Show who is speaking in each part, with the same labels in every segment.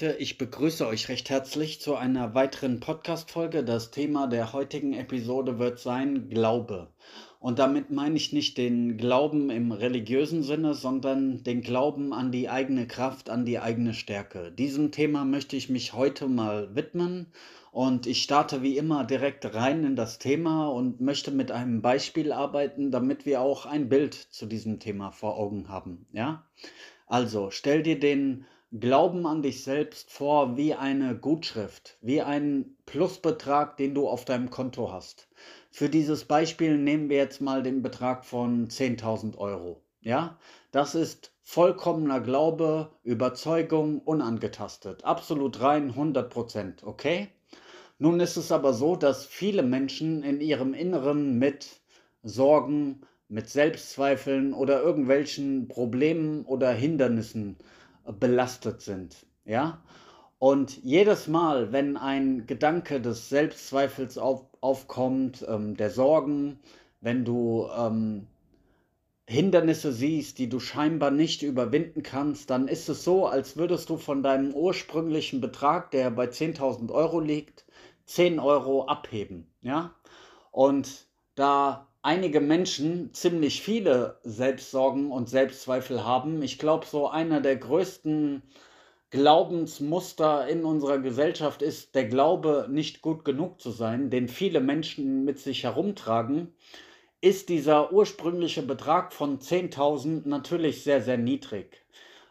Speaker 1: Leute, ich begrüße euch recht herzlich zu einer weiteren Podcast-Folge. Das Thema der heutigen Episode wird sein Glaube. Und damit meine ich nicht den Glauben im religiösen Sinne, sondern den Glauben an die eigene Kraft, an die eigene Stärke. Diesem Thema möchte ich mich heute mal widmen und ich starte wie immer direkt rein in das Thema und möchte mit einem Beispiel arbeiten, damit wir auch ein Bild zu diesem Thema vor Augen haben. Ja? Also stell dir den Glauben an dich selbst vor wie eine Gutschrift, wie ein Plusbetrag, den du auf deinem Konto hast. Für dieses Beispiel nehmen wir jetzt mal den Betrag von 10.000 Euro. Ja, das ist vollkommener Glaube, Überzeugung, unangetastet. Absolut rein, 100 Prozent, okay? Nun ist es aber so, dass viele Menschen in ihrem Inneren mit Sorgen, mit Selbstzweifeln oder irgendwelchen Problemen oder Hindernissen belastet sind. Ja? Und jedes Mal, wenn ein Gedanke des Selbstzweifels auf, aufkommt, ähm, der Sorgen, wenn du ähm, Hindernisse siehst, die du scheinbar nicht überwinden kannst, dann ist es so, als würdest du von deinem ursprünglichen Betrag, der bei 10.000 Euro liegt, 10 Euro abheben. Ja? Und da einige Menschen ziemlich viele Selbstsorgen und Selbstzweifel haben. Ich glaube, so einer der größten Glaubensmuster in unserer Gesellschaft ist der Glaube, nicht gut genug zu sein, den viele Menschen mit sich herumtragen, ist dieser ursprüngliche Betrag von 10.000 natürlich sehr, sehr niedrig.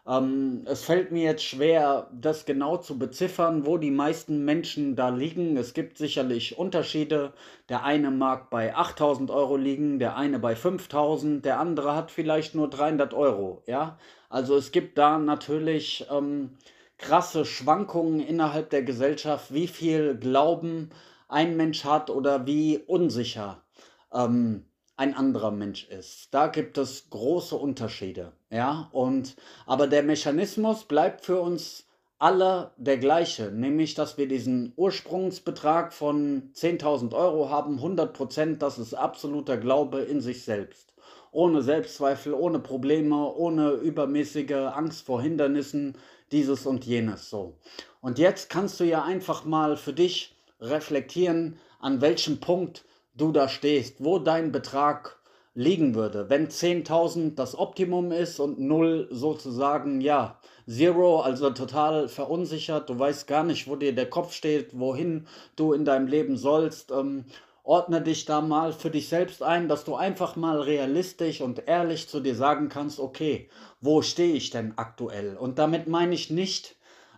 Speaker 1: Ähm, es fällt mir jetzt schwer, das genau zu beziffern, wo die meisten Menschen da liegen. Es gibt sicherlich Unterschiede. Der eine mag bei 8000 Euro liegen, der eine bei 5000, der andere hat vielleicht nur 300 Euro. Ja, also es gibt da natürlich ähm, krasse Schwankungen innerhalb der Gesellschaft, wie viel Glauben ein Mensch hat oder wie unsicher. Ähm, ein anderer Mensch ist. Da gibt es große Unterschiede, ja, und aber der Mechanismus bleibt für uns alle der gleiche, nämlich dass wir diesen Ursprungsbetrag von 10.000 Euro haben, 100 Prozent, das ist absoluter Glaube in sich selbst. Ohne Selbstzweifel, ohne Probleme, ohne übermäßige Angst vor Hindernissen, dieses und jenes so. Und jetzt kannst du ja einfach mal für dich reflektieren, an welchem Punkt du da stehst, wo dein Betrag liegen würde. Wenn 10.000 das Optimum ist und 0 sozusagen, ja, Zero, also total verunsichert, du weißt gar nicht, wo dir der Kopf steht, wohin du in deinem Leben sollst, ähm, ordne dich da mal für dich selbst ein, dass du einfach mal realistisch und ehrlich zu dir sagen kannst, okay, wo stehe ich denn aktuell? Und damit meine ich nicht,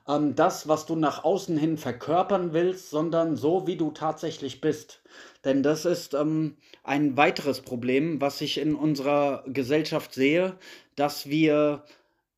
Speaker 1: ähm, das, was du nach außen hin verkörpern willst, sondern so, wie du tatsächlich bist. Denn das ist ähm, ein weiteres Problem, was ich in unserer Gesellschaft sehe, dass wir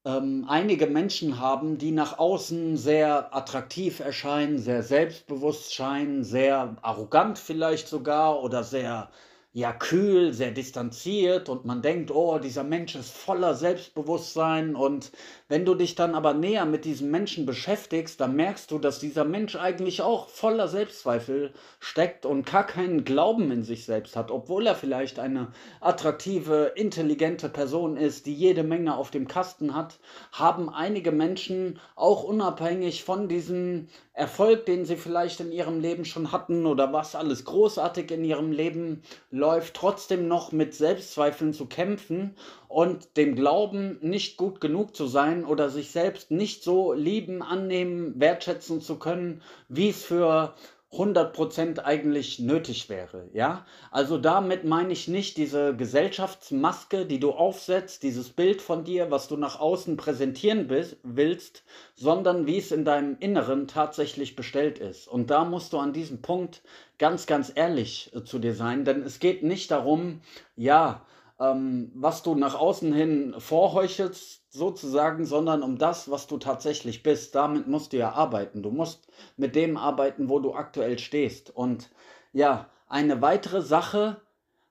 Speaker 1: ähm, einige Menschen haben, die nach außen sehr attraktiv erscheinen, sehr selbstbewusst scheinen, sehr arrogant vielleicht sogar oder sehr ja kühl, sehr distanziert und man denkt, oh, dieser Mensch ist voller Selbstbewusstsein und wenn du dich dann aber näher mit diesem Menschen beschäftigst, dann merkst du, dass dieser Mensch eigentlich auch voller Selbstzweifel steckt und gar keinen Glauben in sich selbst hat, obwohl er vielleicht eine attraktive, intelligente Person ist, die jede Menge auf dem Kasten hat, haben einige Menschen auch unabhängig von diesem Erfolg, den sie vielleicht in ihrem Leben schon hatten oder was alles großartig in ihrem Leben läuft, trotzdem noch mit Selbstzweifeln zu kämpfen und dem Glauben nicht gut genug zu sein oder sich selbst nicht so lieben, annehmen, wertschätzen zu können, wie es für 100% eigentlich nötig wäre, ja? Also damit meine ich nicht diese Gesellschaftsmaske, die du aufsetzt, dieses Bild von dir, was du nach außen präsentieren willst, sondern wie es in deinem Inneren tatsächlich bestellt ist. Und da musst du an diesem Punkt ganz, ganz ehrlich äh, zu dir sein, denn es geht nicht darum, ja, ähm, was du nach außen hin vorheuchelst, sozusagen, sondern um das, was du tatsächlich bist. Damit musst du ja arbeiten. Du musst mit dem arbeiten, wo du aktuell stehst. Und ja, eine weitere Sache,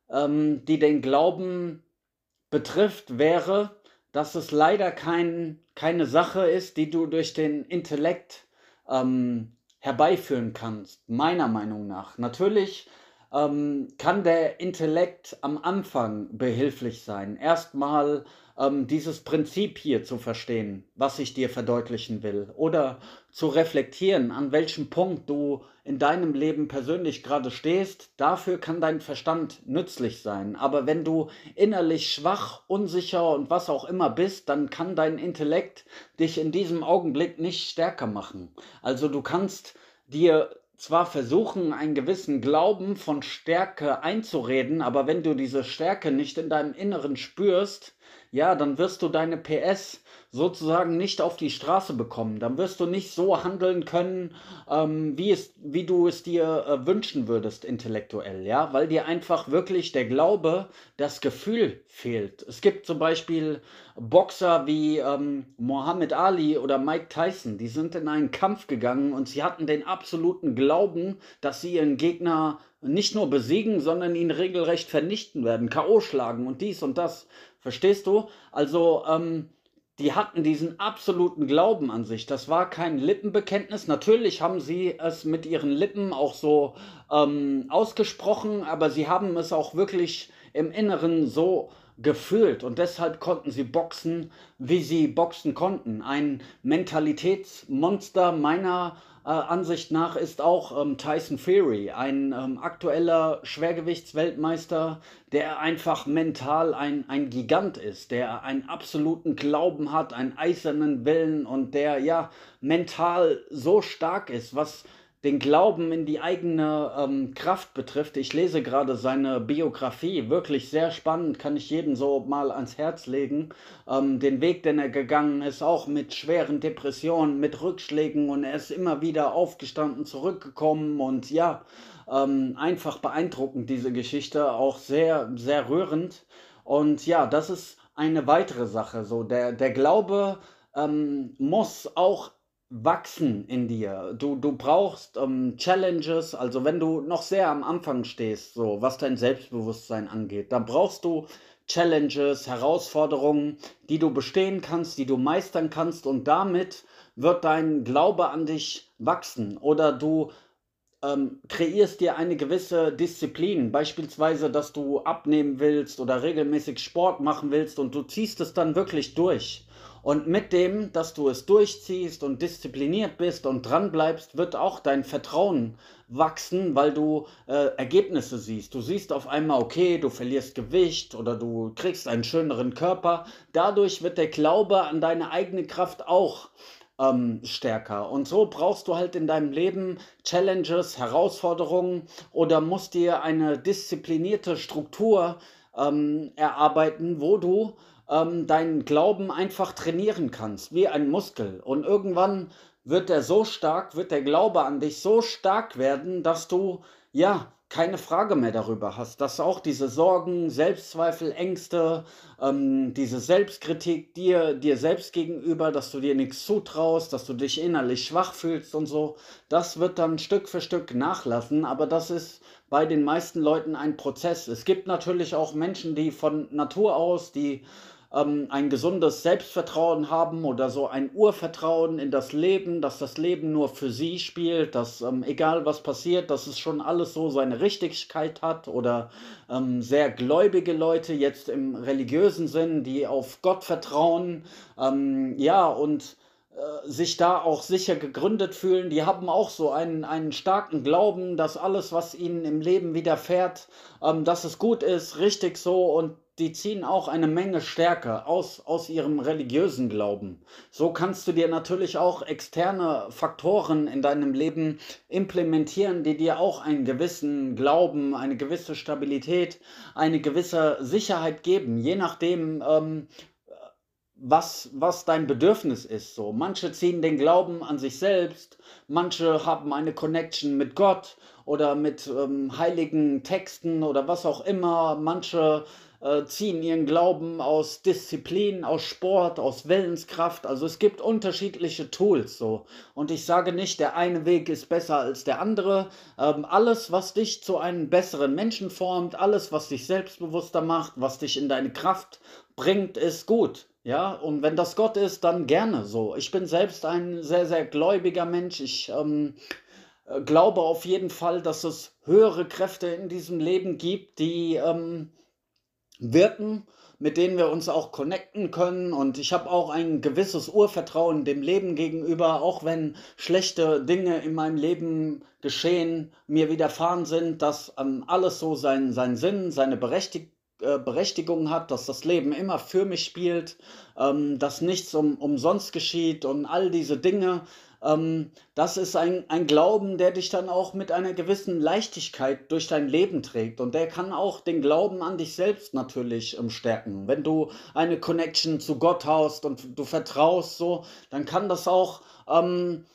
Speaker 1: ähm, die den Glauben betrifft, wäre, dass es leider kein, keine Sache ist, die du durch den Intellekt ähm, herbeiführen kannst, meiner Meinung nach. Natürlich ähm, kann der Intellekt am Anfang behilflich sein. Erstmal ähm, dieses Prinzip hier zu verstehen, was ich dir verdeutlichen will, oder zu reflektieren, an welchem Punkt du in deinem Leben persönlich gerade stehst, dafür kann dein Verstand nützlich sein. Aber wenn du innerlich schwach, unsicher und was auch immer bist, dann kann dein Intellekt dich in diesem Augenblick nicht stärker machen. Also du kannst dir zwar versuchen, einen gewissen Glauben von Stärke einzureden, aber wenn du diese Stärke nicht in deinem Inneren spürst, ja, dann wirst du deine PS sozusagen nicht auf die Straße bekommen. Dann wirst du nicht so handeln können, ähm, wie, es, wie du es dir äh, wünschen würdest, intellektuell, ja, weil dir einfach wirklich der Glaube, das Gefühl fehlt. Es gibt zum Beispiel Boxer wie ähm, Muhammad Ali oder Mike Tyson, die sind in einen Kampf gegangen und sie hatten den absoluten Glauben, dass sie ihren Gegner nicht nur besiegen, sondern ihn regelrecht vernichten werden, K.O. schlagen und dies und das. Verstehst du? Also, ähm, die hatten diesen absoluten Glauben an sich. Das war kein Lippenbekenntnis. Natürlich haben sie es mit ihren Lippen auch so ähm, ausgesprochen, aber sie haben es auch wirklich im Inneren so gefühlt und deshalb konnten sie boxen, wie sie boxen konnten. Ein Mentalitätsmonster meiner äh, Ansicht nach ist auch ähm, Tyson Fury, ein ähm, aktueller Schwergewichtsweltmeister, der einfach mental ein, ein Gigant ist, der einen absoluten Glauben hat, einen eisernen Willen und der ja mental so stark ist, was den Glauben in die eigene ähm, Kraft betrifft. Ich lese gerade seine Biografie, wirklich sehr spannend, kann ich jedem so mal ans Herz legen. Ähm, den Weg, den er gegangen ist, auch mit schweren Depressionen, mit Rückschlägen und er ist immer wieder aufgestanden, zurückgekommen und ja, ähm, einfach beeindruckend diese Geschichte, auch sehr, sehr rührend. Und ja, das ist eine weitere Sache. So, der, der Glaube ähm, muss auch wachsen in dir. Du, du brauchst ähm, Challenges, also wenn du noch sehr am Anfang stehst, so was dein Selbstbewusstsein angeht, dann brauchst du Challenges, Herausforderungen, die du bestehen kannst, die du meistern kannst und damit wird dein Glaube an dich wachsen oder du ähm, kreierst dir eine gewisse Disziplin, beispielsweise, dass du abnehmen willst oder regelmäßig Sport machen willst und du ziehst es dann wirklich durch. Und mit dem, dass du es durchziehst und diszipliniert bist und dran bleibst, wird auch dein Vertrauen wachsen, weil du äh, Ergebnisse siehst. Du siehst auf einmal, okay, du verlierst Gewicht oder du kriegst einen schöneren Körper. Dadurch wird der Glaube an deine eigene Kraft auch ähm, stärker. Und so brauchst du halt in deinem Leben Challenges, Herausforderungen oder musst dir eine disziplinierte Struktur ähm, erarbeiten, wo du ähm, deinen Glauben einfach trainieren kannst, wie ein Muskel. Und irgendwann wird er so stark, wird der Glaube an dich so stark werden, dass du, ja, keine Frage mehr darüber hast, dass auch diese Sorgen, Selbstzweifel, Ängste, ähm, diese Selbstkritik dir, dir selbst gegenüber, dass du dir nichts zutraust, dass du dich innerlich schwach fühlst und so, das wird dann Stück für Stück nachlassen, aber das ist bei den meisten Leuten ein Prozess. Es gibt natürlich auch Menschen, die von Natur aus, die ähm, ein gesundes Selbstvertrauen haben oder so ein Urvertrauen in das Leben, dass das Leben nur für sie spielt, dass ähm, egal was passiert, dass es schon alles so seine Richtigkeit hat oder ähm, sehr gläubige Leute jetzt im religiösen Sinn, die auf Gott vertrauen, ähm, ja und sich da auch sicher gegründet fühlen, die haben auch so einen, einen starken Glauben, dass alles, was ihnen im Leben widerfährt, ähm, dass es gut ist, richtig so. Und die ziehen auch eine Menge Stärke aus, aus ihrem religiösen Glauben. So kannst du dir natürlich auch externe Faktoren in deinem Leben implementieren, die dir auch einen gewissen Glauben, eine gewisse Stabilität, eine gewisse Sicherheit geben, je nachdem, ähm, was, was dein Bedürfnis ist. So, manche ziehen den Glauben an sich selbst, manche haben eine Connection mit Gott oder mit ähm, heiligen Texten oder was auch immer. Manche äh, ziehen ihren Glauben aus Disziplin, aus Sport, aus Willenskraft. Also es gibt unterschiedliche Tools so. Und ich sage nicht, der eine Weg ist besser als der andere. Ähm, alles, was dich zu einem besseren Menschen formt, alles, was dich selbstbewusster macht, was dich in deine Kraft bringt, ist gut. Ja, und wenn das Gott ist, dann gerne so. Ich bin selbst ein sehr, sehr gläubiger Mensch. Ich ähm, äh, glaube auf jeden Fall, dass es höhere Kräfte in diesem Leben gibt, die ähm, wirken, mit denen wir uns auch connecten können. Und ich habe auch ein gewisses Urvertrauen dem Leben gegenüber, auch wenn schlechte Dinge in meinem Leben geschehen, mir widerfahren sind, dass ähm, alles so seinen, seinen Sinn, seine Berechtigung äh, Berechtigung hat, dass das Leben immer für mich spielt, ähm, dass nichts um, umsonst geschieht und all diese Dinge. Ähm, das ist ein, ein Glauben, der dich dann auch mit einer gewissen Leichtigkeit durch dein Leben trägt. Und der kann auch den Glauben an dich selbst natürlich ähm, stärken. Wenn du eine Connection zu Gott hast und du vertraust so, dann kann das auch ähm,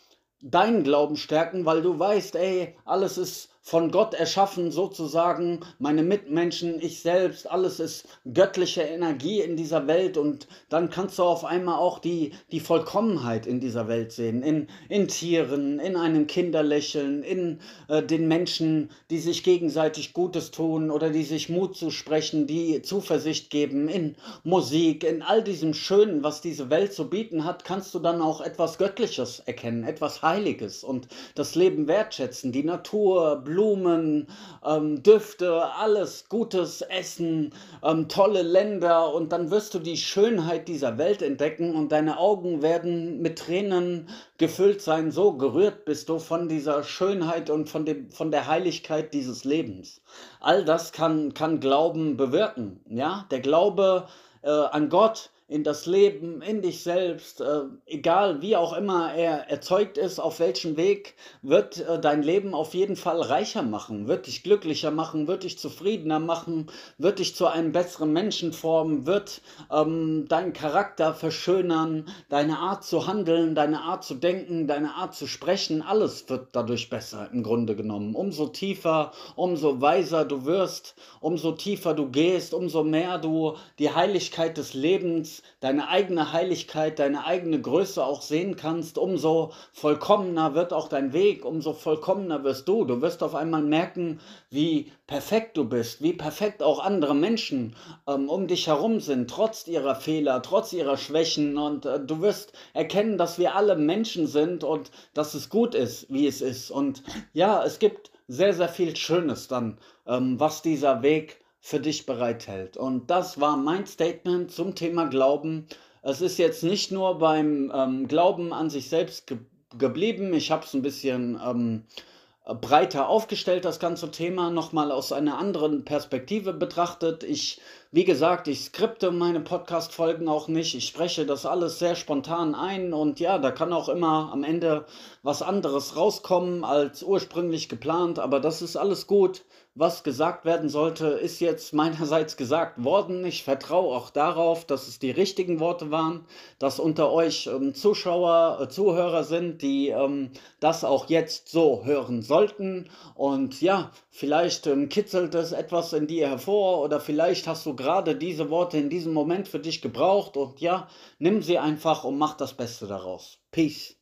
Speaker 1: deinen Glauben stärken, weil du weißt, ey, alles ist von Gott erschaffen, sozusagen, meine Mitmenschen, ich selbst, alles ist göttliche Energie in dieser Welt und dann kannst du auf einmal auch die, die Vollkommenheit in dieser Welt sehen, in, in Tieren, in einem Kinderlächeln, in äh, den Menschen, die sich gegenseitig Gutes tun oder die sich Mut zusprechen, die Zuversicht geben, in Musik, in all diesem Schönen, was diese Welt zu bieten hat, kannst du dann auch etwas Göttliches erkennen, etwas Heiliges und das Leben wertschätzen, die Natur, Blumen, Blumen, ähm, Düfte, alles gutes Essen, ähm, tolle Länder und dann wirst du die Schönheit dieser Welt entdecken und deine Augen werden mit Tränen gefüllt sein. So gerührt bist du von dieser Schönheit und von, dem, von der Heiligkeit dieses Lebens. All das kann, kann Glauben bewirken. Ja, der Glaube äh, an Gott in das Leben, in dich selbst, äh, egal wie auch immer er erzeugt ist, auf welchem Weg, wird äh, dein Leben auf jeden Fall reicher machen, wird dich glücklicher machen, wird dich zufriedener machen, wird dich zu einem besseren Menschen formen, wird ähm, deinen Charakter verschönern, deine Art zu handeln, deine Art zu denken, deine Art zu sprechen, alles wird dadurch besser im Grunde genommen. Umso tiefer, umso weiser du wirst, umso tiefer du gehst, umso mehr du die Heiligkeit des Lebens deine eigene Heiligkeit, deine eigene Größe auch sehen kannst, umso vollkommener wird auch dein Weg, umso vollkommener wirst du. Du wirst auf einmal merken, wie perfekt du bist, wie perfekt auch andere Menschen ähm, um dich herum sind, trotz ihrer Fehler, trotz ihrer Schwächen. Und äh, du wirst erkennen, dass wir alle Menschen sind und dass es gut ist, wie es ist. Und ja, es gibt sehr, sehr viel Schönes dann, ähm, was dieser Weg für dich bereithält. Und das war mein Statement zum Thema Glauben. Es ist jetzt nicht nur beim ähm, Glauben an sich selbst ge geblieben. Ich habe es ein bisschen ähm, breiter aufgestellt, das ganze Thema, nochmal aus einer anderen Perspektive betrachtet. Ich, wie gesagt, ich skripte meine Podcast-Folgen auch nicht. Ich spreche das alles sehr spontan ein und ja, da kann auch immer am Ende was anderes rauskommen als ursprünglich geplant, aber das ist alles gut was gesagt werden sollte, ist jetzt meinerseits gesagt worden. Ich vertraue auch darauf, dass es die richtigen Worte waren, dass unter euch ähm, Zuschauer, äh, Zuhörer sind, die ähm, das auch jetzt so hören sollten. Und ja, vielleicht ähm, kitzelt es etwas in dir hervor oder vielleicht hast du gerade diese Worte in diesem Moment für dich gebraucht. Und ja, nimm sie einfach und mach das Beste daraus. Peace.